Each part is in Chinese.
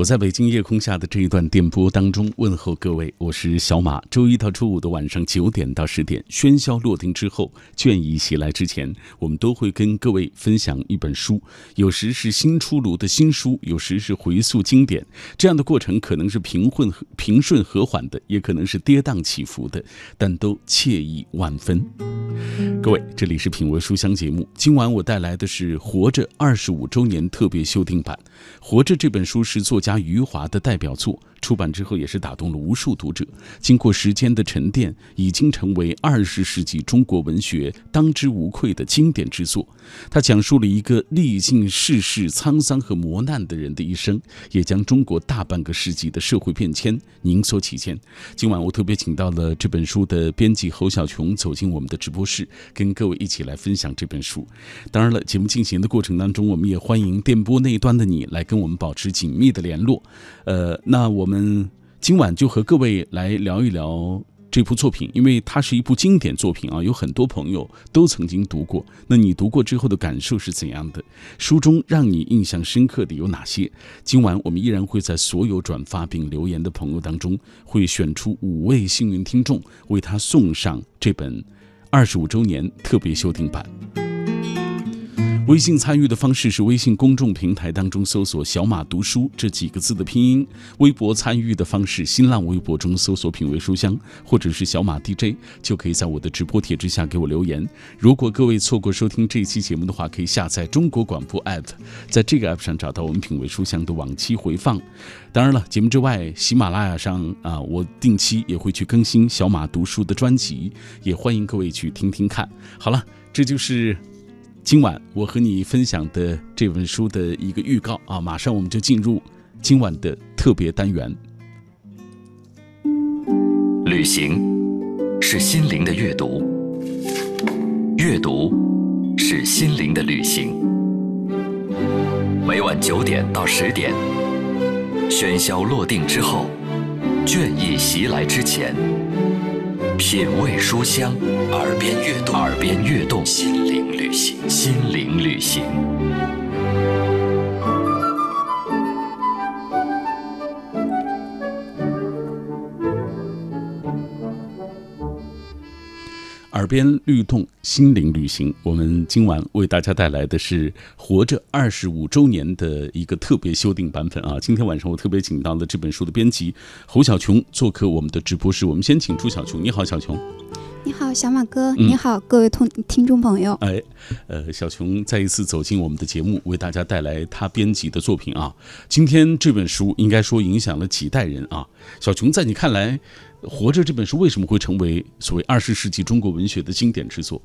我在北京夜空下的这一段电波当中问候各位，我是小马。周一到周五的晚上九点到十点，喧嚣落定之后，倦意袭来之前，我们都会跟各位分享一本书。有时是新出炉的新书，有时是回溯经典。这样的过程可能是平混平顺和缓的，也可能是跌宕起伏的，但都惬意万分。各位，这里是品味书香节目。今晚我带来的是《活着》二十五周年特别修订版。《活着》这本书是作家余华的代表作。出版之后也是打动了无数读者，经过时间的沉淀，已经成为二十世纪中国文学当之无愧的经典之作。它讲述了一个历尽世事沧桑和磨难的人的一生，也将中国大半个世纪的社会变迁凝缩其间。今晚我特别请到了这本书的编辑侯小琼走进我们的直播室，跟各位一起来分享这本书。当然了，节目进行的过程当中，我们也欢迎电波那一端的你来跟我们保持紧密的联络。呃，那我们今晚就和各位来聊一聊这部作品，因为它是一部经典作品啊，有很多朋友都曾经读过。那你读过之后的感受是怎样的？书中让你印象深刻的有哪些？今晚我们依然会在所有转发并留言的朋友当中，会选出五位幸运听众，为他送上这本二十五周年特别修订版。微信参与的方式是微信公众平台当中搜索“小马读书”这几个字的拼音；微博参与的方式，新浪微博中搜索“品味书香”或者是“小马 DJ”，就可以在我的直播帖之下给我留言。如果各位错过收听这一期节目的话，可以下载中国广播 app，在这个 app 上找到我们“品味书香”的往期回放。当然了，节目之外，喜马拉雅上啊，我定期也会去更新小马读书的专辑，也欢迎各位去听听看。好了，这就是。今晚我和你分享的这本书的一个预告啊，马上我们就进入今晚的特别单元。旅行是心灵的阅读，阅读是心灵的旅行。每晚九点到十点，喧嚣落定之后，倦意袭来之前，品味书香，耳边悦动，耳边悦动，心灵旅行。心灵旅行。耳边律动，心灵旅行。我们今晚为大家带来的是《活着》二十五周年的一个特别修订版本啊！今天晚上我特别请到了这本书的编辑侯小琼做客我们的直播室。我们先请出小琼，你好，小琼。你好，小马哥。你好，各位同听众朋友。哎，呃，小琼再一次走进我们的节目，为大家带来他编辑的作品啊。今天这本书应该说影响了几代人啊。小琼，在你看来，《活着》这本书为什么会成为所谓二十世纪中国文学的经典之作？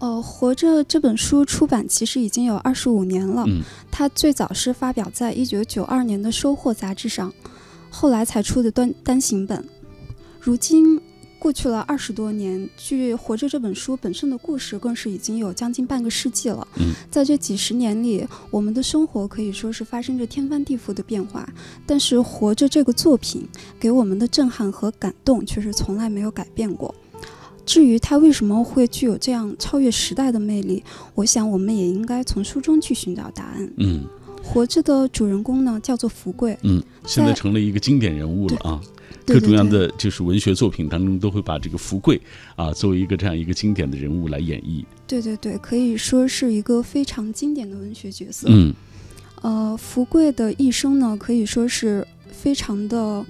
哦，《活着》这本书出版其实已经有二十五年了。嗯。它最早是发表在一九九二年的《收获》杂志上，后来才出的单单行本。如今。过去了二十多年，据《活着》这本书本身的故事，更是已经有将近半个世纪了。嗯，在这几十年里，我们的生活可以说是发生着天翻地覆的变化，但是《活着》这个作品给我们的震撼和感动却是从来没有改变过。至于它为什么会具有这样超越时代的魅力，我想我们也应该从书中去寻找答案。嗯，《活着》的主人公呢，叫做福贵。嗯，现在成了一个经典人物了啊。各种各样的就是文学作品当中，都会把这个福贵啊作为一个这样一个经典的人物来演绎。对对对，可以说是一个非常经典的文学角色。嗯，呃，福贵的一生呢，可以说是非常的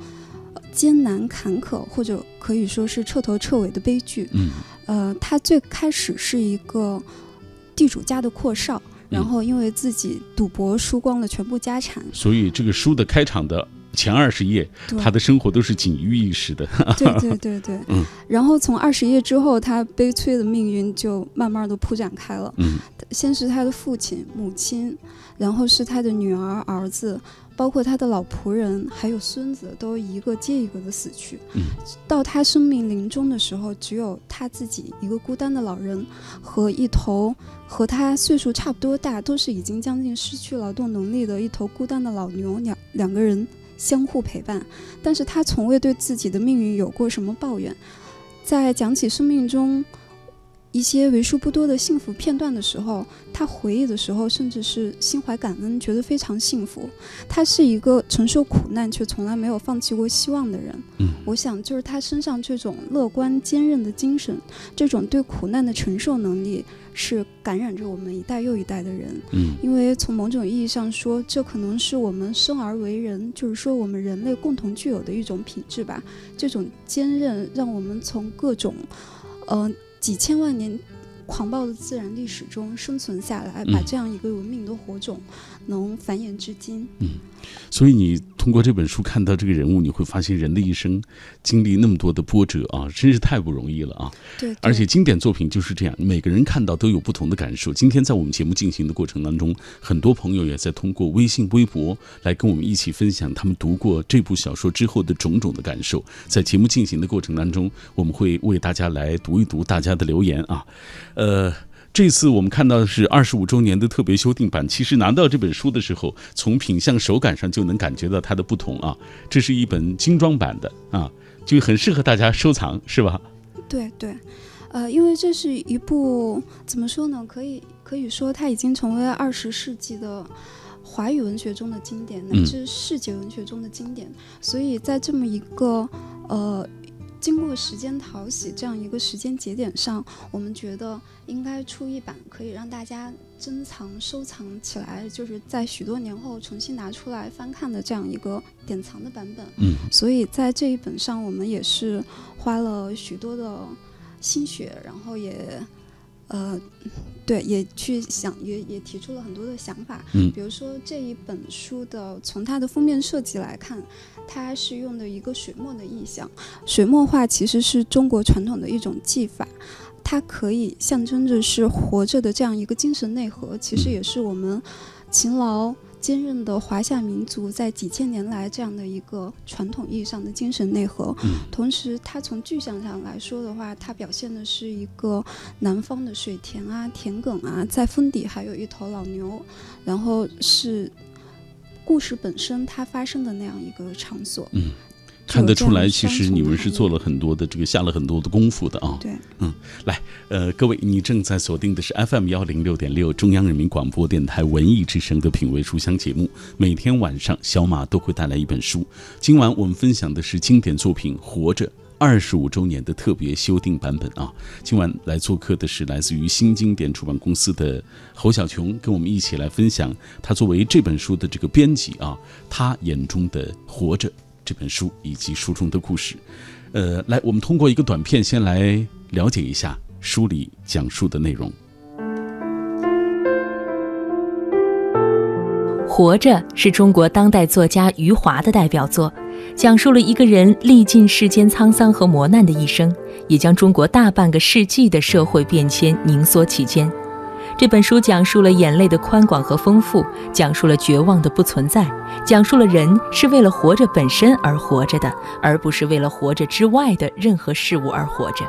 艰难坎坷，或者可以说是彻头彻尾的悲剧。嗯，呃，他最开始是一个地主家的阔少，然后因为自己赌博输光了全部家产，所以这个书的开场的。前二十页，他的生活都是锦衣玉食的。对对对对，嗯。然后从二十页之后，他悲催的命运就慢慢的铺展开了。嗯。先是他的父亲、母亲，然后是他的女儿、儿子，包括他的老仆人，还有孙子，都一个接一个的死去。嗯。到他生命临终的时候，只有他自己一个孤单的老人和一头和他岁数差不多大，都是已经将近失去劳动能力的一头孤单的老牛，两两个人。相互陪伴，但是他从未对自己的命运有过什么抱怨。在讲起生命中一些为数不多的幸福片段的时候，他回忆的时候，甚至是心怀感恩，觉得非常幸福。他是一个承受苦难却从来没有放弃过希望的人。嗯，我想就是他身上这种乐观坚韧的精神，这种对苦难的承受能力，是感染着我们一代又一代的人。嗯，因为从某种意义上说，这可能是我们生而为人，就是说我们人类共同具有的一种品质吧。这种坚韧，让我们从各种，呃。几千万年狂暴的自然历史中生存下来，把这样一个文明的火种能繁衍至今。嗯，所以你。通过这本书看到这个人物，你会发现人的一生经历那么多的波折啊，真是太不容易了啊！对，而且经典作品就是这样，每个人看到都有不同的感受。今天在我们节目进行的过程当中，很多朋友也在通过微信、微博来跟我们一起分享他们读过这部小说之后的种种的感受。在节目进行的过程当中，我们会为大家来读一读大家的留言啊，呃。这次我们看到的是二十五周年的特别修订版。其实拿到这本书的时候，从品相、手感上就能感觉到它的不同啊。这是一本精装版的啊，就很适合大家收藏，是吧？对对，呃，因为这是一部怎么说呢？可以可以说它已经成为二十世纪的华语文学中的经典，乃至世界文学中的经典。所以在这么一个呃。经过时间淘洗这样一个时间节点上，我们觉得应该出一版可以让大家珍藏、收藏起来，就是在许多年后重新拿出来翻看的这样一个典藏的版本。嗯，所以在这一本上，我们也是花了许多的心血，然后也。呃，对，也去想，也也提出了很多的想法。嗯，比如说这一本书的，从它的封面设计来看，它是用的一个水墨的意象。水墨画其实是中国传统的一种技法，它可以象征着是活着的这样一个精神内核，其实也是我们勤劳。坚韧的华夏民族在几千年来这样的一个传统意义上的精神内核，同时它从具象上来说的话，它表现的是一个南方的水田啊、田埂啊，在峰底还有一头老牛，然后是故事本身它发生的那样一个场所。嗯。看得出来，其实你们是做了很多的这个，下了很多的功夫的啊。对，嗯，来，呃，各位，你正在锁定的是 FM 幺零六点六中央人民广播电台文艺之声的品味书香节目。每天晚上，小马都会带来一本书。今晚我们分享的是经典作品《活着》二十五周年的特别修订版本啊。今晚来做客的是来自于新经典出版公司的侯小琼，跟我们一起来分享他作为这本书的这个编辑啊，他眼中的《活着》。这本书以及书中的故事，呃，来，我们通过一个短片先来了解一下书里讲述的内容。《活着》是中国当代作家余华的代表作，讲述了一个人历尽世间沧桑和磨难的一生，也将中国大半个世纪的社会变迁凝缩其间。这本书讲述了眼泪的宽广和丰富，讲述了绝望的不存在，讲述了人是为了活着本身而活着的，而不是为了活着之外的任何事物而活着。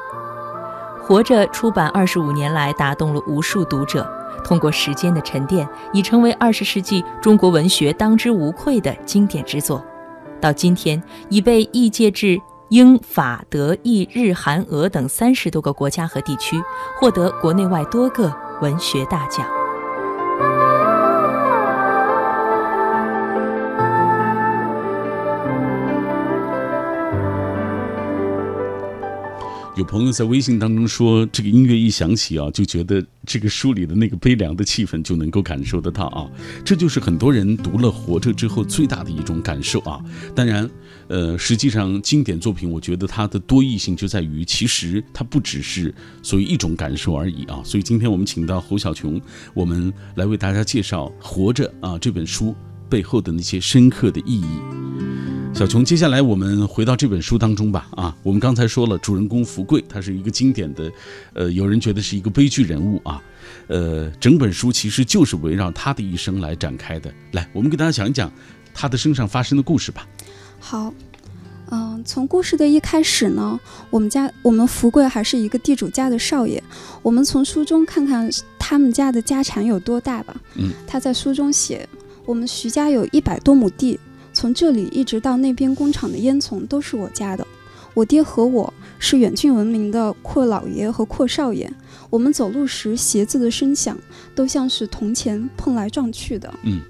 活着出版二十五年来，打动了无数读者。通过时间的沉淀，已成为二十世纪中国文学当之无愧的经典之作。到今天，已被译介至英、法、德、意、日、韩、俄等三十多个国家和地区，获得国内外多个。文学大奖。有朋友在微信当中说，这个音乐一响起啊，就觉得这个书里的那个悲凉的气氛就能够感受得到啊。这就是很多人读了《活着》之后最大的一种感受啊。当然，呃，实际上经典作品，我觉得它的多义性就在于，其实它不只是所谓一种感受而已啊。所以今天我们请到侯小琼，我们来为大家介绍《活着》啊这本书背后的那些深刻的意义。小琼，接下来我们回到这本书当中吧。啊，我们刚才说了，主人公福贵，他是一个经典的，呃，有人觉得是一个悲剧人物啊。呃，整本书其实就是围绕他的一生来展开的。来，我们给大家讲一讲他的身上发生的故事吧。好，嗯，从故事的一开始呢，我们家我们福贵还是一个地主家的少爷。我们从书中看看他们家的家产有多大吧。嗯，他在书中写，我们徐家有一百多亩地。从这里一直到那边工厂的烟囱都是我家的。我爹和我是远近闻名的阔老爷和阔少爷，我们走路时鞋子的声响都像是铜钱碰来撞去的。嗯，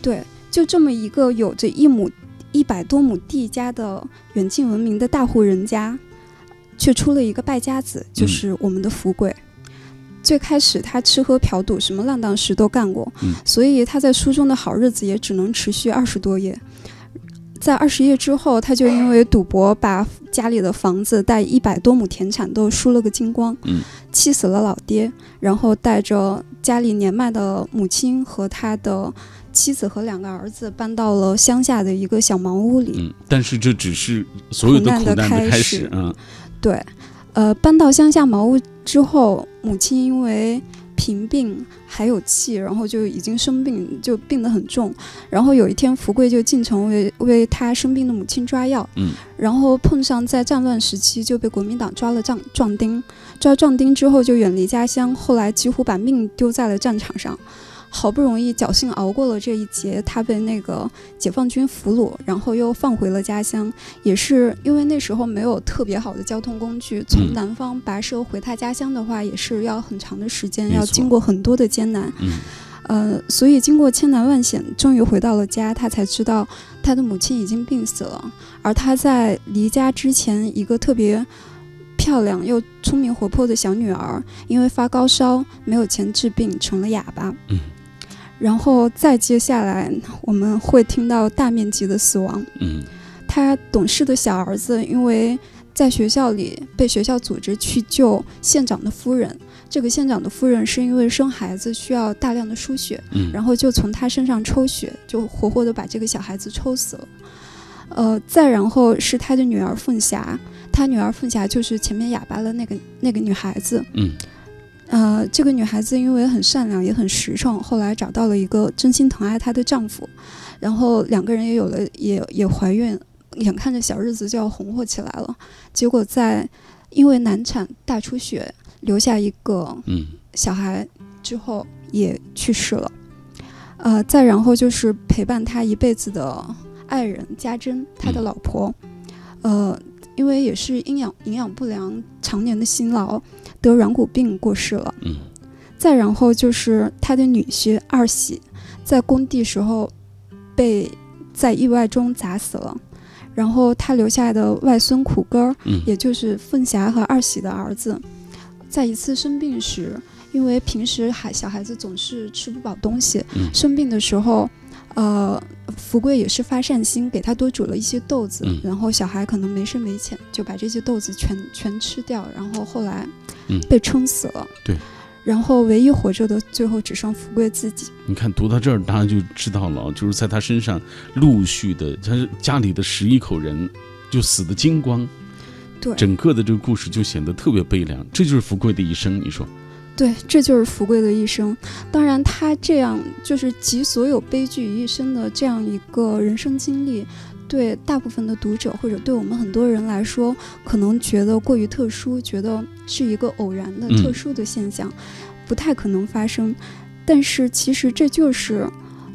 对，就这么一个有着一亩一百多亩地家的远近闻名的大户人家，却出了一个败家子，就是我们的福贵。最开始他吃喝嫖赌，什么浪荡事都干过，嗯所以他在书中的好日子也只能持续二十多页。在二十页之后，他就因为赌博把家里的房子带一百多亩田产都输了个精光，嗯气死了老爹，然后带着家里年迈的母亲和他的妻子和两个儿子搬到了乡下的一个小茅屋里。嗯，但是这只是所有的苦苦难的开开始始，嗯对，呃，搬到乡下茅屋之后，母亲因为贫病还有气，然后就已经生病，就病得很重。然后有一天，福贵就进城为为他生病的母亲抓药，嗯，然后碰上在战乱时期就被国民党抓了壮壮丁，抓壮丁之后就远离家乡，后来几乎把命丢在了战场上。好不容易侥幸熬过了这一劫，他被那个解放军俘虏，然后又放回了家乡。也是因为那时候没有特别好的交通工具，从嗯南方跋涉回他家乡的话，也是要很长的时间，要经过很多的艰难。嗯呃，所以经过千难万险，终于回到了家，他才知道他的母亲已经病死了。而他在离家之前，一个特别漂亮又聪明活泼的小女儿，因为发高烧没有钱治病，成了哑巴。嗯然后再接下来，我们会听到大面积的死亡。嗯他懂事的小儿子因为在学校里被学校组织去救县长的夫人，这个县长的夫人是因为生孩子需要大量的输血，嗯，然后就从他身上抽血，就活活的把这个小孩子抽死了。呃，再然后是他的女儿凤霞，他女儿凤霞就是前面哑巴的那个那个女孩子。嗯呃，这个女孩子因为很善良，也很实诚，后来找到了一个真心疼爱她的丈夫，然后两个人也有了，也也怀孕，眼看着小日子就要红火起来了，结果在因为难产大出血，留下一个嗯小孩之后也去世了。呃，再然后就是陪伴她一辈子的爱人家珍，她的嗯老婆，呃，因为也是营养营养不良，常年的辛劳，得软骨病过世了。嗯再然后就是他的女婿二喜，在工地时候被在意外中砸死了。然后他留下的外孙苦根儿，嗯也就是凤霞和二喜的儿子，在一次生病时，因为平时孩小孩子总是吃不饱东西，嗯生病的时候，呃，福贵也是发善心，给他多煮了一些豆子，嗯然后小孩可能没深没浅，就把这些豆子全全吃掉，然后后来嗯被撑死了。对。然后唯一活着的，最后只剩福贵自己。你看读到这儿，大家就知道了，就是在他身上陆续的，他家里的十一口人就死的精光，对整个的这个故事就显得特别悲凉。这就是福贵的一生，你说？对，这就是福贵的一生。当然，他这样就是集所有悲剧于一身的这样一个人生经历，对大部分的读者或者对我们很多人来说，可能觉得过于特殊，觉得是一个偶然的嗯特殊的现象，不太可能发生。但是其实这就是，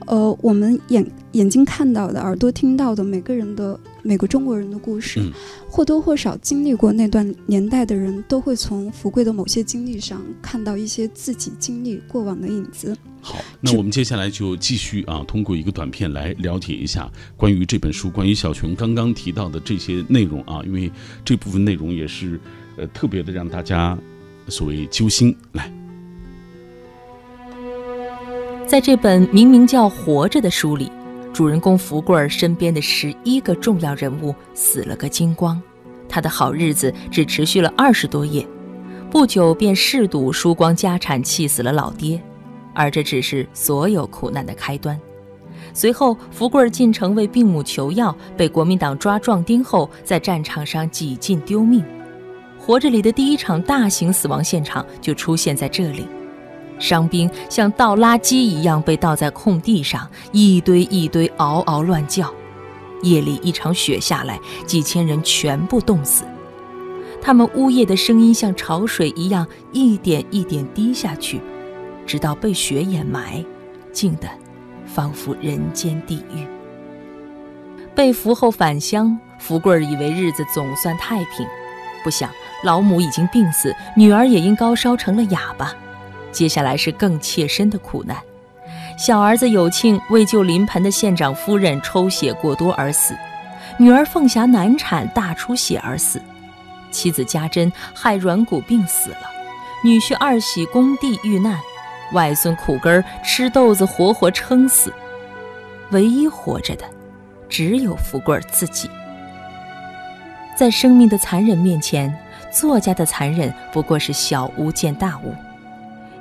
呃，我们眼眼睛看到的、耳朵听到的每个人的每个中国人的故事，嗯或多或少经历过那段年代的人，都会从福贵的某些经历上看到一些自己经历过往的影子。好，那我们接下来就继续啊，通过一个短片来了解一下关于这本书，关于小熊刚刚提到的这些内容啊，因为这部分内容也是呃特别的让大家所谓揪心。来，在这本明明叫《活着》的书里，主人公福贵儿身边的十一个重要人物死了个精光，他的好日子只持续了二十多夜，不久便嗜赌输光家产，气死了老爹，而这只是所有苦难的开端。随后，福贵儿进城为病母求药，被国民党抓壮丁后，在战场上几近丢命。活着里的第一场大型死亡现场就出现在这里。伤兵像倒垃圾一样被倒在空地上，一堆一堆嗷嗷乱叫。夜里一场雪下来，几千人全部冻死。他们呜咽的声音像潮水一样，一点一点滴下去，直到被雪掩埋，静得仿佛人间地狱。被俘后返乡，福贵儿以为日子总算太平，不想老母已经病死，女儿也因高烧成了哑巴。接下来是更切身的苦难：小儿子有庆为救临盆的县长夫人抽血过多而死，女儿凤霞难产大出血而死，妻子家珍害软骨病死了，女婿二喜工地遇难，外孙苦根吃豆子活活撑死。唯一活着的，只有福贵自己。在生命的残忍面前，作家的残忍不过是小巫见大巫。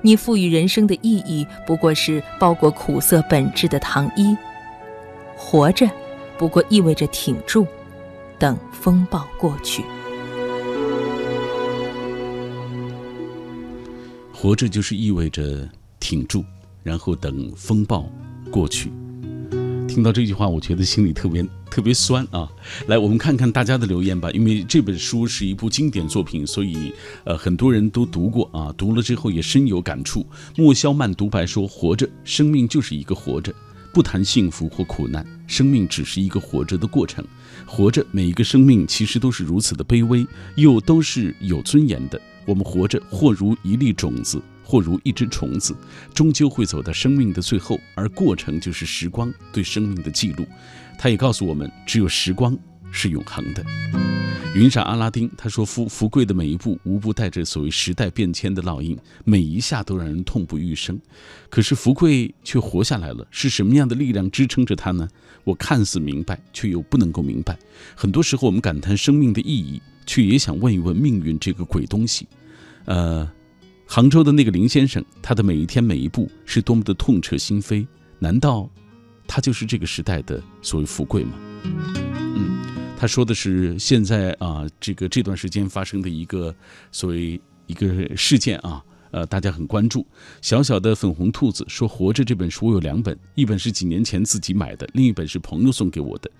你赋予人生的意义，不过是包裹苦涩本质的糖衣。活着，不过意味着挺住，等风暴过去。活着就是意味着挺住，然后等风暴过去。听到这句话，我觉得心里特别特别酸啊！来，我们看看大家的留言吧。因为这本书是一部经典作品，所以呃很多人都读过啊，读了之后也深有感触。莫萧曼独白说：“活着，生命就是一个活着，不谈幸福或苦难，生命只是一个活着的过程。活着，每一个生命其实都是如此的卑微，又都是有尊严的。我们活着，或如一粒种子。”或如一只虫子，终究会走到生命的最后，而过程就是时光对生命的记录。他也告诉我们，只有时光是永恒的。云上阿拉丁他说：“福福贵的每一步，无不带着所谓时代变迁的烙印，每一下都让人痛不欲生。可是福贵却活下来了，是什么样的力量支撑着他呢？我看似明白，却又不能够明白。很多时候，我们感叹生命的意义，却也想问一问命运这个鬼东西。呃。”杭州的那个林先生，他的每一天每一步是多么的痛彻心扉。难道他就是这个时代的所谓富贵吗？嗯，他说的是现在啊，这个这段时间发生的一个所谓一个事件啊，呃，大家很关注。小小的粉红兔子说：“活着这本书我有两本，一本是几年前自己买的，另一本是朋友送给我的。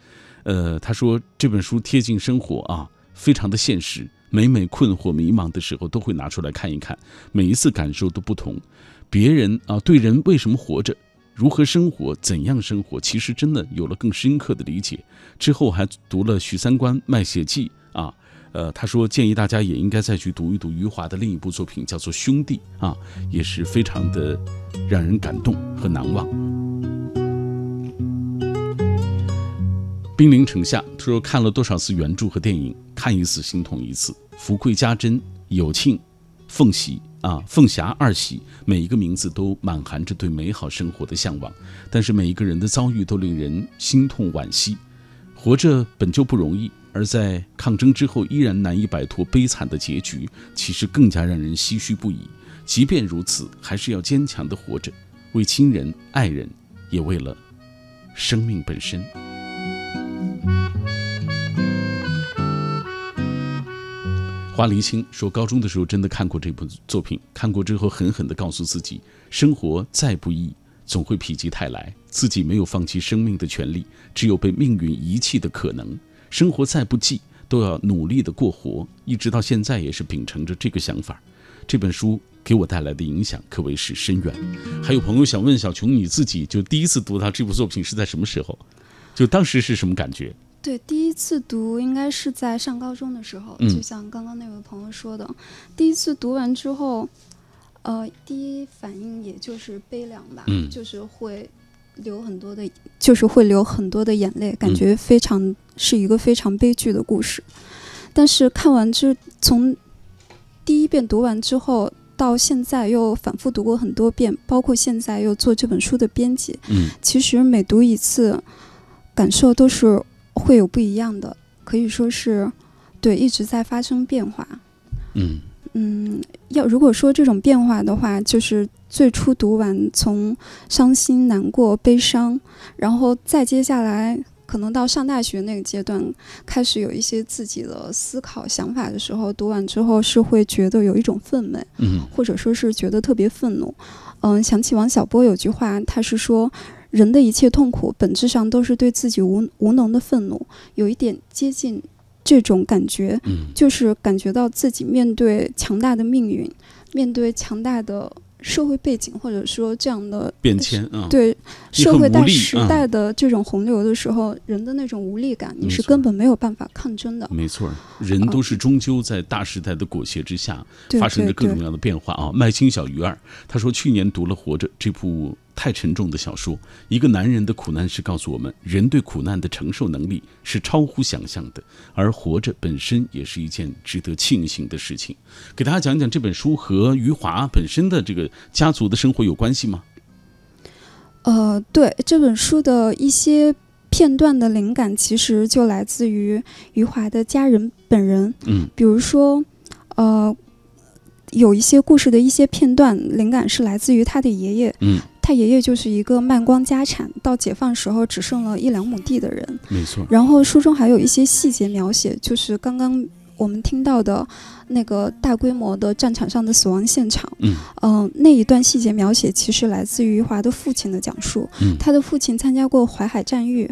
呃，他说这本书贴近生活啊，非常的现实。”每每困惑迷茫的时候，都会拿出来看一看，每一次感受都不同。别人啊，对人为什么活着，如何生活，怎样生活，其实真的有了更深刻的理解。之后还读了许三观《卖血记》啊，呃，他说建议大家也应该再去读一读余华的另一部作品，叫做《兄弟》啊，也是非常的让人感动和难忘。兵临城下，他说看了多少次原著和电影，看一次心痛一次。福贵家珍、有庆、凤喜啊，凤霞二喜，每一个名字都满含着对美好生活的向往。但是每一个人的遭遇都令人心痛惋惜。活着本就不容易，而在抗争之后依然难以摆脱悲惨的结局，其实更加让人唏嘘不已。即便如此，还是要坚强的活着，为亲人、爱人，也为了生命本身。花离清说：“高中的时候真的看过这部作品，看过之后狠狠地告诉自己，生活再不易，总会否极泰来。自己没有放弃生命的权利，只有被命运遗弃的可能。生活再不济，都要努力地过活。一直到现在也是秉承着这个想法。这本书给我带来的影响可谓是深远。还有朋友想问小琼，你自己就第一次读到这部作品是在什么时候？就当时是什么感觉？”对，第一次读应该是在上高中的时候，就像刚刚那位朋友说的，第一次读完之后，呃，第一反应也就是悲凉吧，就是会流很多的，就是会流很多的眼泪，感觉非常是一个非常悲剧的故事。但是看完之从第一遍读完之后，到现在又反复读过很多遍，包括现在又做这本书的编辑，嗯，其实每读一次，感受都是。会有不一样的，可以说是，对，一直在发生变化。嗯嗯，要如果说这种变化的话，就是最初读完从伤心、难过、悲伤，然后再接下来可能到上大学那个阶段，开始有一些自己的思考、想法的时候，读完之后是会觉得有一种愤懑，嗯，或者说是觉得特别愤怒。嗯，想起王小波有句话，他是说。人的一切痛苦，本质上都是对自己无无能的愤怒，有一点接近这种感觉，就是感觉到自己面对强大的命运，面对强大的社会背景或者说这样的变迁啊，对社会带很无力啊时代的这种洪流的时候，人的那种无力感，你是根本没有办法抗争的。没错儿，人都是终究在大时代的裹挟之下，对发生着各种各样的变化啊。麦青小鱼儿他说，去年读了《活着》这部太沉重的小说，一个男人的苦难是告诉我们，人对苦难的承受能力是超乎想象的，而活着本身也是一件值得庆幸的事情。给大家讲讲这本书和余华本身的这个家族的生活有关系吗？呃，对这本书的一些片段的灵感，其实就来自于余华的家人本人。嗯比如说，呃，有一些故事的一些片段灵感是来自于他的爷爷。嗯，他爷爷就是一个卖光家产，到解放时候只剩了一两亩地的人。没错，然后书中还有一些细节描写，就是刚刚我们听到的那个大规模的战场上的死亡现场。嗯嗯、那一段细节描写其实来自于余华的父亲的讲述。嗯他的父亲参加过淮海战役，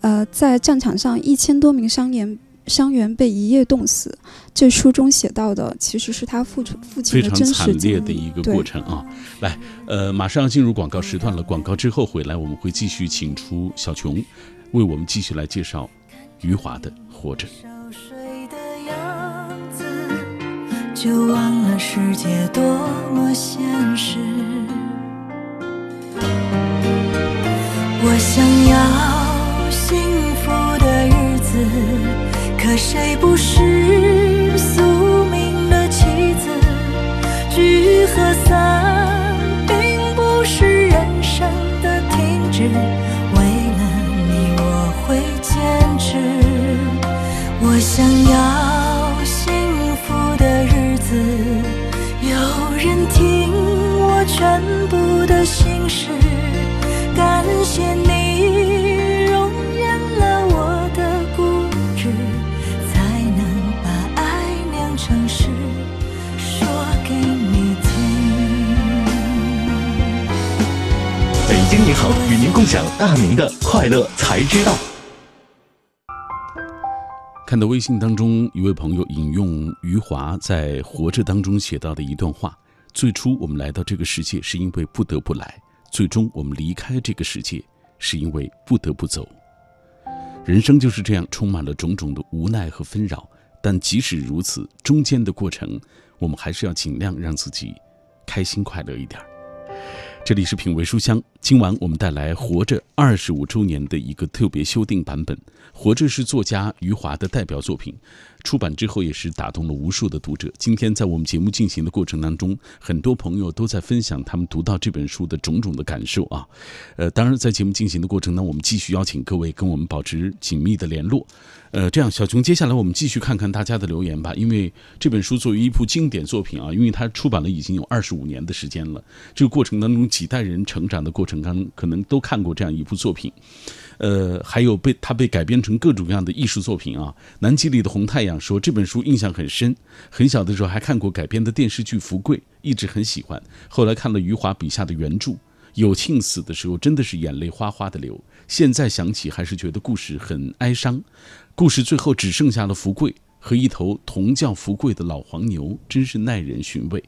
呃，在战场上一千多名伤员伤员被一夜冻死。这书中写到的其实是他父亲父亲非常的惨烈。的一个过程啊！来，呃，马上要进入广告时段了。广告之后回来，我们会继续请出小琼，为我们继续来介绍余华的《活着》。熟睡的样子，就忘了世界多么现实。我想要幸福的日子，可谁不是宿命的棋子？聚和散并不是人生的停止，为了你我会坚持。我想要幸福的日子，有人听我全部共享大明的快乐才知道。看到微信当中一位朋友引用余华在《活着》当中写到的一段话：最初我们来到这个世界是因为不得不来，最终我们离开这个世界是因为不得不走。人生就是这样，充满了种种的无奈和纷扰。但即使如此，中间的过程，我们还是要尽量让自己开心快乐一点儿。这里是品味书香，今晚我们带来《活着》二十五周年的一个特别修订版本。《活着》是作家余华的代表作品，出版之后也是打动了无数的读者。今天在我们节目进行的过程当中，很多朋友都在分享他们读到这本书的种种的感受啊。呃，当然在节目进行的过程呢，我们继续邀请各位跟我们保持紧密的联络。呃，这样，小琼，接下来我们继续看看大家的留言吧。因为这本书作为一部经典作品啊，因为它出版了已经有二十五年的时间了，这个过程当中几代人成长的过程当中，可能都看过这样一部作品。呃，还有被他被改编成各种各样的艺术作品啊。南极里的红太阳说这本书印象很深，很小的时候还看过改编的电视剧《福贵》，一直很喜欢。后来看了余华笔下的原著。有庆死的时候，真的是眼泪哗哗的流。现在想起，还是觉得故事很哀伤。故事最后只剩下了福贵和一头同叫福贵的老黄牛，真是耐人寻味。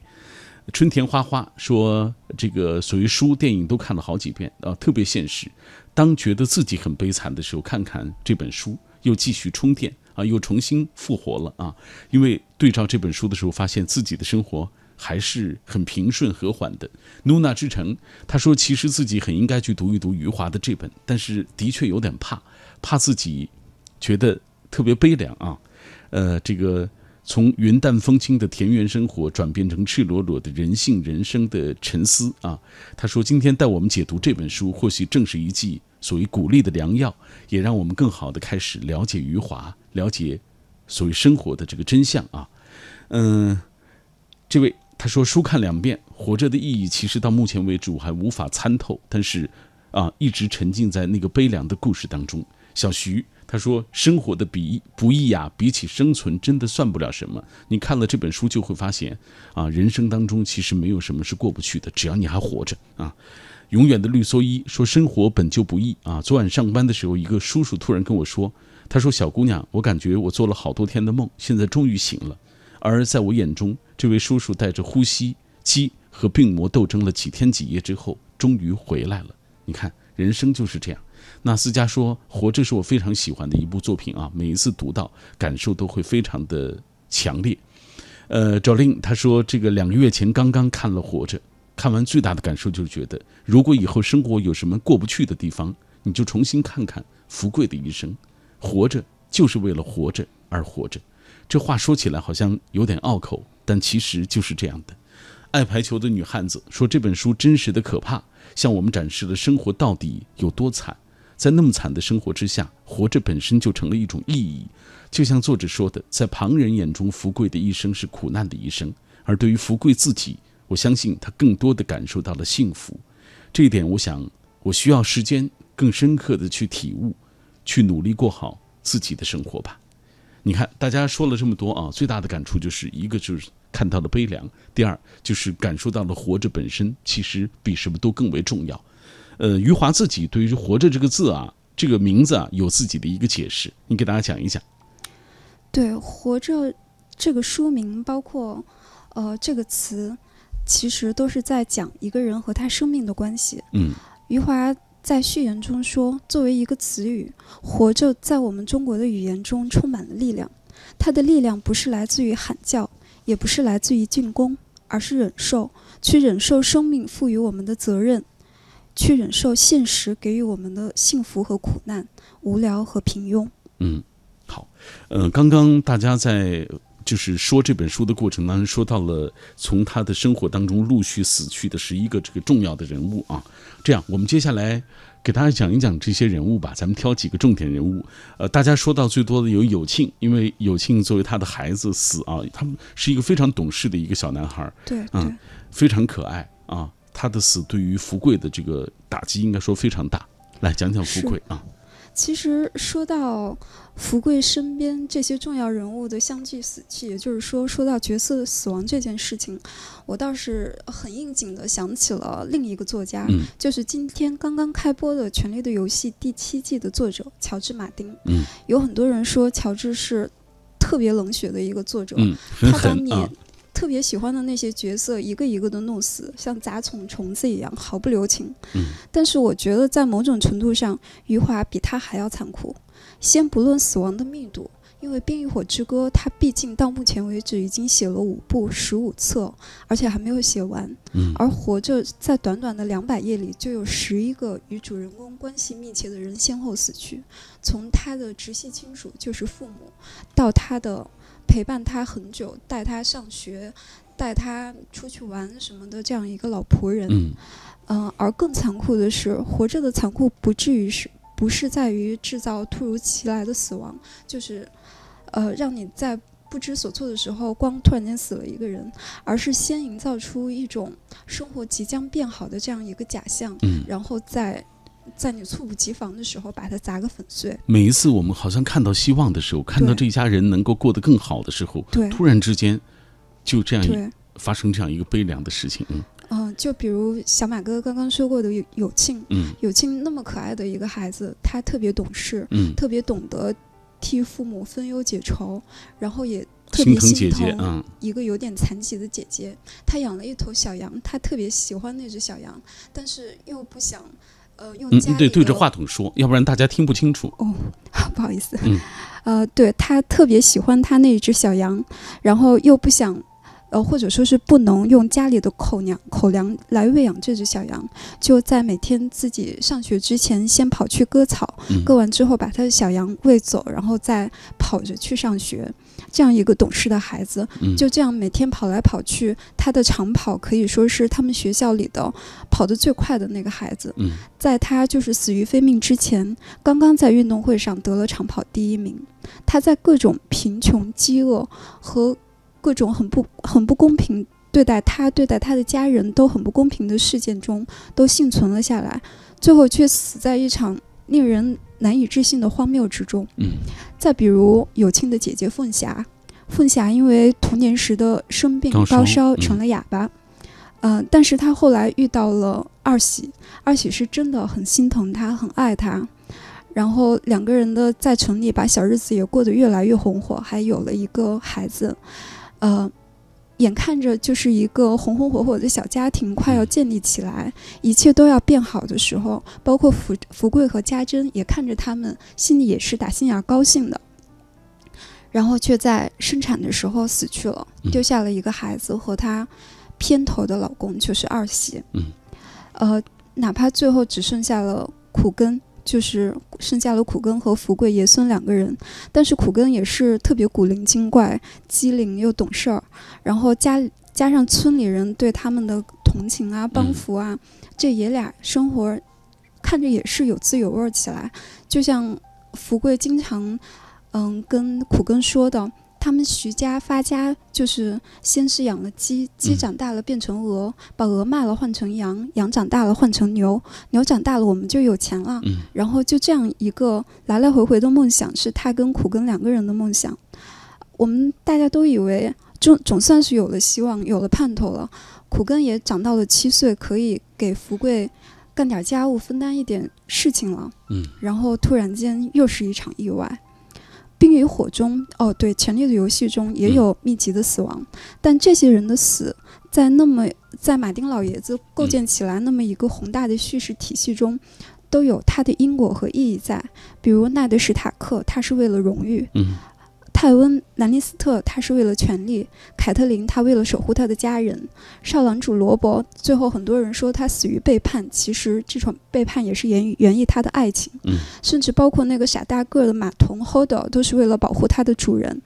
春田花花说：“这个所谓书、电影都看了好几遍啊，特别现实。当觉得自己很悲惨的时候，看看这本书，又继续充电啊，又重新复活了啊。因为对照这本书的时候，发现自己的生活还是很平顺和缓的。努娜之城，他说其实自己很应该去读一读余华的这本，但是的确有点怕，怕自己觉得特别悲凉啊。呃，这个。”从云淡风轻的田园生活转变成赤裸裸的人性人生的沉思啊！他说：“今天带我们解读这本书，或许正是一剂所谓鼓励的良药，也让我们更好的开始了解余华，了解所谓生活的这个真相啊。”嗯，这位他说：“书看两遍，活着的意义其实到目前为止我还无法参透，但是啊，一直沉浸在那个悲凉的故事当中。”小徐。他说：“生活的比不易呀，比起生存，真的算不了什么。你看了这本书，就会发现，啊，人生当中其实没有什么是过不去的，只要你还活着啊。”永远的绿蓑衣说：“生活本就不易啊。”昨晚上班的时候，一个叔叔突然跟我说：“他说，小姑娘，我感觉我做了好多天的梦，现在终于醒了。”而在我眼中，这位叔叔带着呼吸、机和病魔斗争了几天几夜之后，终于回来了。你看，人生就是这样。那思佳说，《活着》是我非常喜欢的一部作品啊，每一次读到，感受都会非常的强烈。呃，赵令他说，这个两个月前刚刚看了《活着》，看完最大的感受就是觉得，如果以后生活有什么过不去的地方，你就重新看看福贵的一生，活着就是为了活着而活着。这话说起来好像有点拗口，但其实就是这样的。爱排球的女汉子说，这本书真实的可怕，向我们展示了生活到底有多惨。在那么惨的生活之下，活着本身就成了一种意义。就像作者说的，在旁人眼中，福贵的一生是苦难的一生；而对于福贵自己，我相信他更多的感受到了幸福。这一点，我想我需要时间更深刻的去体悟，去努力过好自己的生活吧。你看，大家说了这么多啊，最大的感触就是一个就是看到了悲凉，第二就是感受到了活着本身其实比什么都更为重要。呃，余华自己对于“活着”这个字啊，这个名字啊，有自己的一个解释，你给大家讲一讲。对，“活着”这个书名，包括呃这个词，其实都是在讲一个人和他生命的关系。嗯，余华在序言中说：“作为一个词语，‘活着’在我们中国的语言中充满了力量。它的力量不是来自于喊叫，也不是来自于进攻，而是忍受，去忍受生命赋予我们的责任。”去忍受现实给予我们的幸福和苦难、无聊和平庸。嗯，好，呃，刚刚大家在就是说这本书的过程当中，说到了从他的生活当中陆续死去的十一个这个重要的人物啊。这样，我们接下来给大家讲一讲这些人物吧。咱们挑几个重点人物。呃，大家说到最多的有有庆，因为有庆作为他的孩子死啊，他们是一个非常懂事的一个小男孩，对，嗯，非常可爱啊。他的死对于福贵的这个打击应该说非常大。来讲讲福贵啊。其实说到福贵身边这些重要人物的相继死去，也就是说，说到角色的死亡这件事情，我倒是很应景的想起了另一个作家，就是今天刚刚开播的《权力的游戏》第七季的作者乔治·马丁。嗯，有很多人说乔治是特别冷血的一个作者，嗯，他当年。特别喜欢的那些角色，一个一个的弄死，像杂虫虫子一样，毫不留情。嗯，但是我觉得在某种程度上，余华比他还要残酷。先不论死亡的密度。因为《冰与火之歌》，它毕竟到目前为止已经写了五部十五册，而且还没有写完。嗯，而活着在短短的两百页里，就有十一个与主人公关系密切的人先后死去，从他的直系亲属，就是父母，到他的陪伴他很久、带他上学、带他出去玩什么的这样一个老仆人。嗯，嗯，而更残酷的是，活着的残酷不至于是不是在于制造突如其来的死亡，就是。呃，让你在不知所措的时候，光突然间死了一个人，而是先营造出一种生活即将变好的这样一个假象，嗯，然后在在你猝不及防的时候把它砸个粉碎。每一次我们好像看到希望的时候，看到这一家人能够过得更好的时候，对，突然之间就这样发生这样一个悲凉的事情，嗯嗯，就比如小马哥刚刚说过的有有庆，嗯，有庆那么可爱的一个孩子，他特别懂事，嗯，特别懂得。替父母分忧解愁，然后也特别心疼一个有点残疾的姐姐。他养了一头小羊，他特别喜欢那只小羊，但是又不想，呃，用家里对对着话筒说，要不然大家听不清楚。哦，不好意思。嗯，呃，对他特别喜欢他那一只小羊，然后又不想。呃，或者说是不能用家里的口粮口粮来喂养这只小羊，就在每天自己上学之前，先跑去割草，割完之后把他的小羊喂走，然后再跑着去上学。这样一个懂事的孩子，就这样每天跑来跑去，他的长跑可以说是他们学校里的跑得最快的那个孩子。在他就是死于非命之前，刚刚在运动会上得了长跑第一名。他在各种贫穷、饥饿和各种很不很不公平对待他、对待他的家人都很不公平的事件中，都幸存了下来，最后却死在一场令人难以置信的荒谬之中。嗯，再比如有庆的姐姐凤霞，凤霞因为童年时的生病高烧成了哑巴，嗯，但是她后来遇到了二喜，二喜是真的很心疼她，很爱她。然后两个人的在城里把小日子也过得越来越红火，还有了一个孩子。呃，眼看着就是一个红红火火的小家庭快要建立起来，一切都要变好的时候，包括福福贵和家珍也看着他们，心里也是打心眼高兴的。然后却在生产的时候死去了，丢下了一个孩子和她偏头的老公，就是二喜。嗯，呃，哪怕最后只剩下了苦根，就是剩下了苦根和福贵爷孙两个人，但是苦根也是特别古灵精怪、机灵又懂事儿，然后加加上村里人对他们的同情啊、帮扶啊，这爷俩生活看着也是有滋有味起来，就像福贵经常。嗯，跟苦根说的，他们徐家发家就是先是养了鸡，鸡长大了变成鹅，把鹅卖了换成羊，羊长大了换成牛，牛长大了我们就有钱了。然后就这样一个来来回回的梦想，是他跟苦根两个人的梦想。我们大家都以为，总总算是有了希望，有了盼头了。苦根也长到了七岁，可以给福贵干点家务，分担一点事情了。嗯，然后突然间又是一场意外。冰与火中，哦，对，《权力的游戏》中也有密集的死亡，但这些人的死，在那么在马丁老爷子构建起来那么一个宏大的叙事体系中，都有它的因果和意义在。比如纳德史塔克，他是为了荣誉。嗯。泰温·兰尼斯特，他是为了权力；凯特琳，他为了守护他的家人；少郎主罗伯，最后很多人说他死于背叛，其实这种背叛也是源于源于他的爱情。嗯，甚至包括那个傻大个的马童 h o d e 都是为了保护他的主人。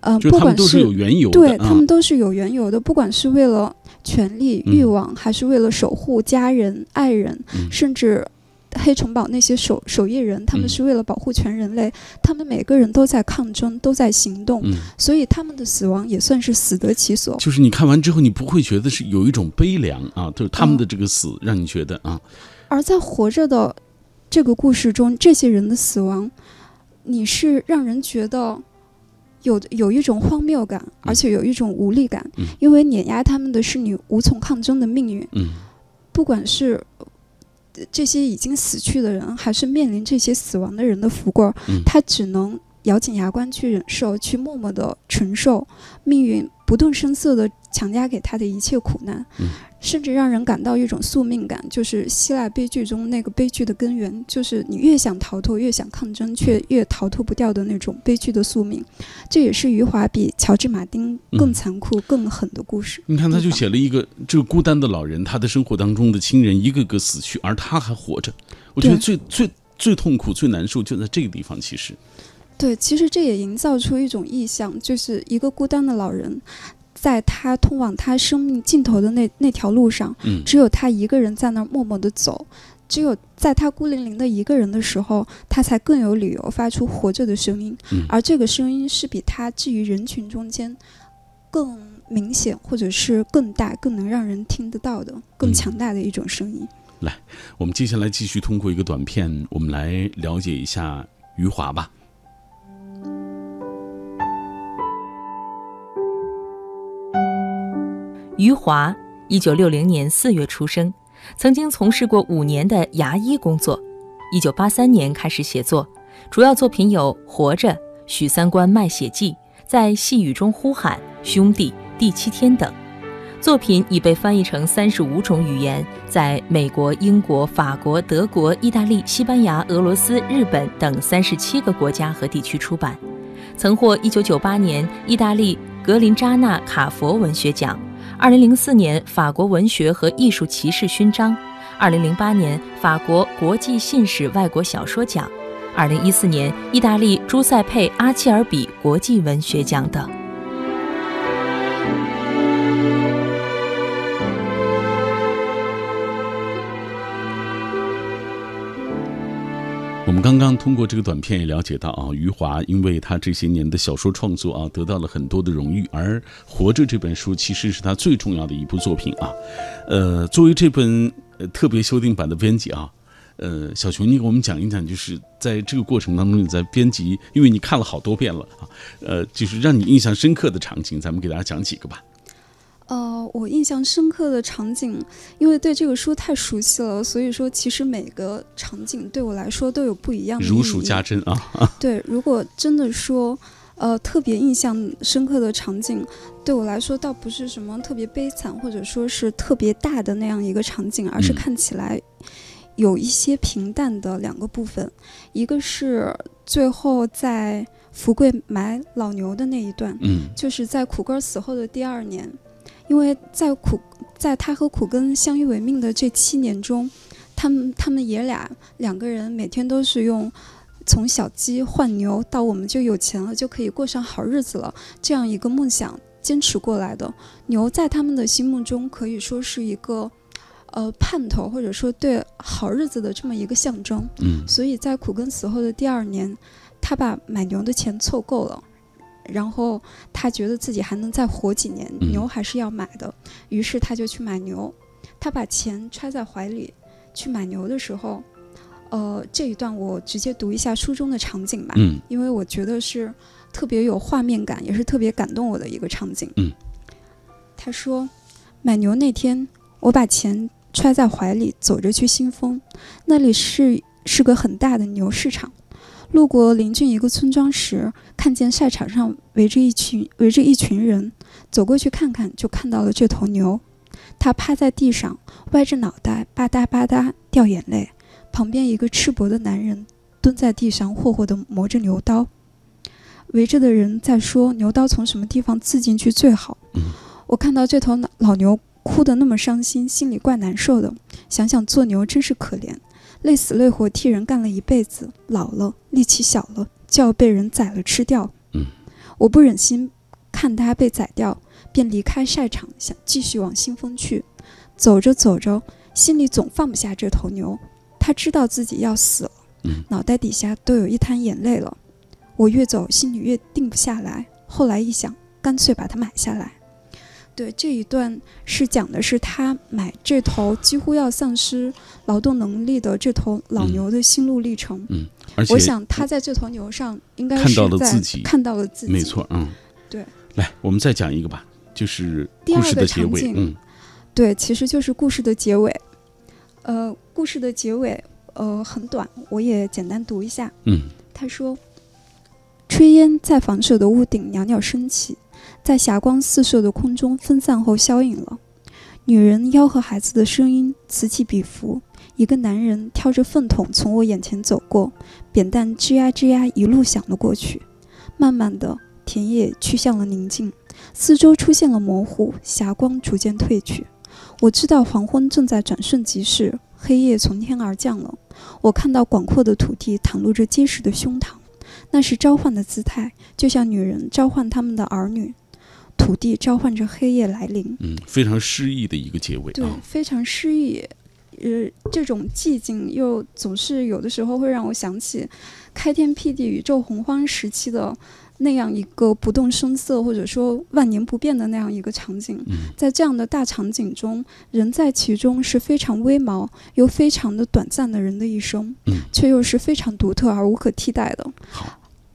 嗯，不管是有缘由，对他们都是有缘由的，不管是为了权力、欲望，还是为了守护家人、爱人，甚至。黑城堡那些守守夜人，他们是为了保护全人类，他们每个人都在抗争，都在行动，所以他们的死亡也算是死得其所。就是你看完之后，你不会觉得是有一种悲凉啊，就是他们的这个死让你觉得啊。而在活着的这个故事中，这些人的死亡，你是让人觉得有有一种荒谬感，而且有一种无力感，因为碾压他们的是你无从抗争的命运。嗯，不管是。这些已经死去的人，还是面临这些死亡的人的福贵，他只能咬紧牙关去忍受，去默默的承受命运不动声色的强加给他的一切苦难。甚至让人感到一种宿命感，就是希腊悲剧中那个悲剧的根源，就是你越想逃脱，越想抗争，却越逃脱不掉的那种悲剧的宿命。这也是余华比乔治·马丁更残酷、更狠的故事。你看，他就写了一个这个孤单的老人，他的生活当中的亲人一个个死去，而他还活着。我觉得最最最痛苦、最难受就在这个地方。其实，对，其实这也营造出一种意象，就是一个孤单的老人。在他通往他生命尽头的那那条路上，只有他一个人在那儿默默的走。只有在他孤零零的一个人的时候，他才更有理由发出活着的声音。而这个声音是比他置于人群中间更明显，或者是更大、更能让人听得到的、更强大的一种声音。来，我们接下来继续通过一个短片，我们来了解一下余华吧。余华，一九六零年四月出生，曾经从事过五年的牙医工作。一九八三年开始写作，主要作品有《活着》《许三观卖血记》《在细雨中呼喊》《兄弟》《第七天》等。作品已被翻译成三十五种语言，在美国、英国、法国、德国、意大利、西班牙、俄罗斯、日本等三十七个国家和地区出版，曾获一九九八年意大利格林扎纳卡佛文学奖。二零零四年，法国文学和艺术骑士勋章；二零零八年，法国国际信使外国小说奖；二零一四年，意大利朱塞佩·阿切尔比国际文学奖等。刚刚通过这个短片也了解到啊，余华因为他这些年的小说创作啊，得到了很多的荣誉。而《活着》这本书其实是他最重要的一部作品啊。呃，作为这本特别修订版的编辑啊，呃，小熊，你给我们讲一讲，就是在这个过程当中，你在编辑，因为你看了好多遍了啊，呃，就是让你印象深刻的场景，咱们给大家讲几个吧。呃，我印象深刻的场景，因为对这个书太熟悉了，所以说其实每个场景对我来说都有不一样的如数家珍啊。对，如果真的说，呃，特别印象深刻的场景，对我来说倒不是什么特别悲惨，或者说是特别大的那样一个场景，而是嗯看起来有一些平淡的两个部分，一个是最后在福贵买老牛的那一段，嗯就是在苦根儿死后的第二年，因为在苦在他和苦根相依为命的这七年中，他们他们爷俩两个人每天都是用从小鸡换牛到我们就有钱了，就可以过上好日子了这样一个梦想坚持过来的。牛在他们的心目中可以说是一个呃盼头，或者说对好日子的这么一个象征。嗯所以在苦根死后的第二年，他把买牛的钱凑够了，然后他觉得自己还能再活几年，嗯牛还是要买的，于是他就去买牛。他把钱揣在怀里去买牛的时候，呃，这一段我直接读一下书中的场景吧，嗯因为我觉得是特别有画面感，也是特别感动我的一个场景。嗯，他说，买牛那天，我把钱揣在怀里，走着去新丰，那里是是个很大的牛市场。路过邻近一个村庄时，看见赛场上围着一群围着一群人，走过去看看，就看到了这头牛。它趴在地上，歪着脑袋，吧嗒吧嗒掉眼泪。旁边一个赤膊的男人蹲在地上，霍霍地磨着牛刀。围着的人在说牛刀从什么地方刺进去最好。嗯我看到这头老老牛哭得那么伤心，心里怪难受的。想想做牛真是可怜，累死累活替人干了一辈子，老了力气小了，就要被人宰了吃掉。嗯，我不忍心看他被宰掉，便离开晒场，想继续往新丰去。走着走着，心里总放不下这头牛。他知道自己要死了，嗯脑袋底下都有一滩眼泪了。我越走心里越定不下来，后来一想，干脆把它买下来。对这一段是讲的是他买这头几乎要丧失劳动能力的这头老嗯牛的心路历程。而且我想他在这头牛上应该看到了自己看到了自己，没错，嗯，对。来，我们再讲一个吧，就是故事的结尾嗯对，其实就是故事的结尾。呃，故事的结尾呃很短，我也简单读一下。嗯他说：“炊烟在房舍的屋顶袅袅升起，在霞光四射的空中分散后消隐了。女人吆喝孩子的声音此起彼伏。一个男人挑着粪桶从我眼前走过，扁担吱呀吱呀一路响了过去。慢慢的，田野趋向了宁静，四周出现了模糊，霞光逐渐褪去。我知道黄昏正在转瞬即逝，黑夜从天而降了。我看到广阔的土地袒露着结实的胸膛，那是召唤的姿态，就像女人召唤他们的儿女。土地召唤着黑夜来临，嗯，非常诗意的一个结尾对啊，，非常诗意。呃，这种寂静又总是有的时候会让我想起开天辟地、宇宙洪荒时期的那样一个不动声色，或者说万年不变的那样一个场景。嗯在这样的大场景中，人在其中是非常微茫又非常的短暂的人的一生，嗯却又是非常独特而无可替代的。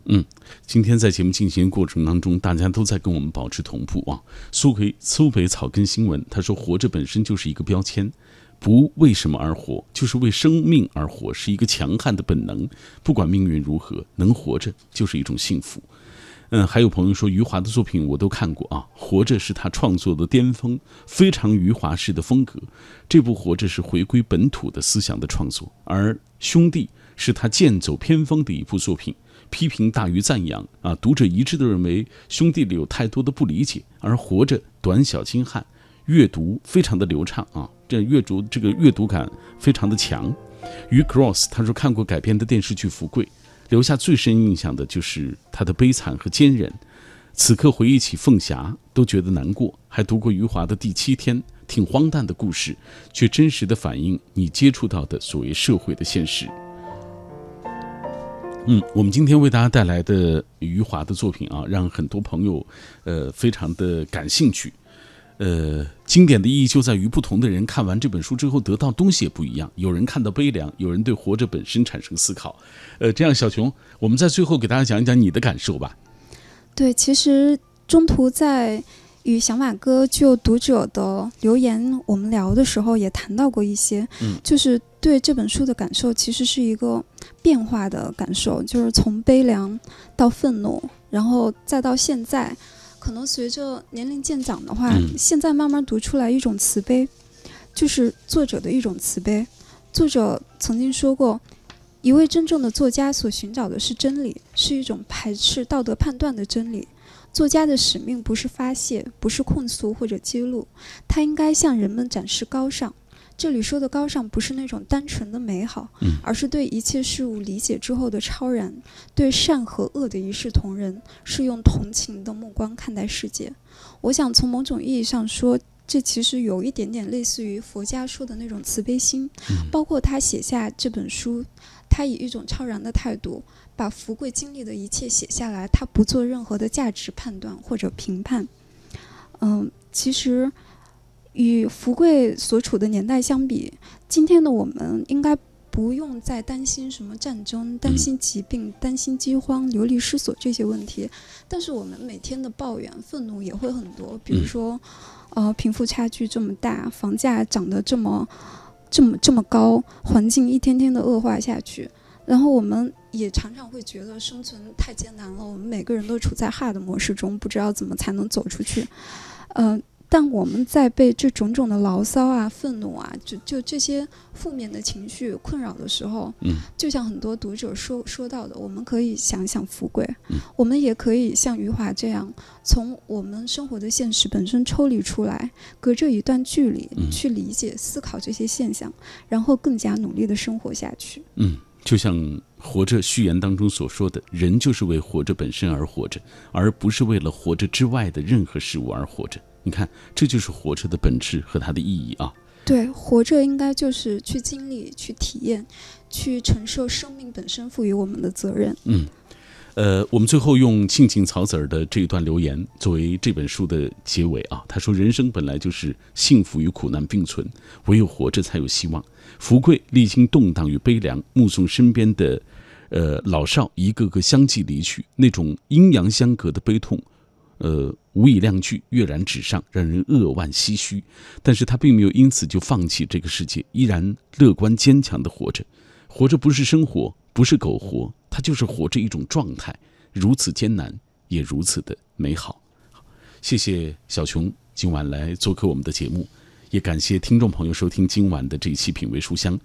嗯，今天在节目进行过程当中，大家都在跟我们保持同步啊。苏北苏北草根新闻他说，活着本身就是一个标签，不为什么而活，就是为生命而活，是一个强悍的本能。不管命运如何，能活着就是一种幸福。嗯，还有朋友说余华的作品我都看过啊，《活着》是他创作的巅峰，非常余华式的风格。这部《活着》是回归本土的思想的创作，而《兄弟》是他剑走偏锋的一部作品。批评大于赞扬啊，读者一致都认为《兄弟》里有太多的不理解，而《活着》短小精悍，阅读非常的流畅啊，这阅读这个阅读感非常的强。于 Cross 他说看过改编的电视剧《福贵》，留下最深印象的就是他的悲惨和坚韧。此刻回忆起凤霞，都觉得难过。还读过余华的《第七天》，挺荒诞的故事，却真实的反映你接触到的所谓社会的现实。嗯，我们今天为大家带来的余华的作品啊，让很多朋友呃非常的感兴趣。呃，经典的意义就在于不同的人看完这本书之后得到东西也不一样。有人看到悲凉，有人对活着本身产生思考。呃，这样，小熊，我们在最后给大家讲一讲你的感受吧。对，其实中途在与小马哥就读者的留言，我们聊的时候也谈到过一些，嗯就是对这本书的感受，其实是一个变化的感受，就是从悲凉到愤怒，然后再到现在，可能随着年龄渐长的话，嗯现在慢慢读出来一种慈悲，就是作者的一种慈悲。作者曾经说过，一位真正的作家所寻找的是真理，是一种排斥道德判断的真理。作家的使命不是发泄，不是控诉或者揭露，他应该向人们展示高尚。这里说的高尚，不是那种单纯的美好，嗯而是对一切事物理解之后的超然，对善和恶的一视同仁，是用同情的目光看待世界。我想从某种意义上说，这其实有一点点类似于佛家说的那种慈悲心，嗯包括他写下这本书，他以一种超然的态度，把福贵经历的一切写下来，他不做任何的价值判断或者评判。嗯，其实与福贵所处的年代相比，今天的我们应该不用再担心什么战争、担心疾病、担心饥荒、流离失所这些问题，但是我们每天的抱怨、愤怒也会很多，比如嗯。说，呃，贫富差距这么大，房价涨得这么、这么、这么高，环境一天天的恶化下去，然后我们也常常会觉得生存太艰难了，我们每个人都处在 hard 模式中，不知道怎么才能走出去。嗯，但我们在被这种种的牢骚啊、愤怒啊，就就这些负面的情绪困扰的时候，嗯就像很多读者说说到的，我们可以想想富贵，嗯我们也可以像余华这样，从我们生活的现实本身抽离出来，隔着一段距离嗯去理解、思考这些现象，然后更加努力的生活下去。嗯，就像《活着》序言当中所说的，人就是为活着本身而活着，而不是为了活着之外的任何事物而活着。你看，这就是活着的本质和它的意义啊。对，活着应该就是去经历、去体验、去承受生命本身赋予我们的责任。嗯，呃，我们最后用庆庆草籽儿的这一段留言作为这本书的结尾啊。他说：“人生本来就是幸福与苦难并存，唯有活着才有希望。福贵历经动荡与悲凉，目送身边的呃老少一个个相继离去，那种阴阳相隔的悲痛。”呃，无以量句，跃然纸上，让人扼腕唏嘘。但是他并没有因此就放弃这个世界，依然乐观坚强地活着。活着不是生活，不是苟活，它就是活着一种状态，如此艰难，也如此的美好。谢谢小琼今晚来做客我们的节目，也感谢听众朋友收听今晚的这一期品味书香。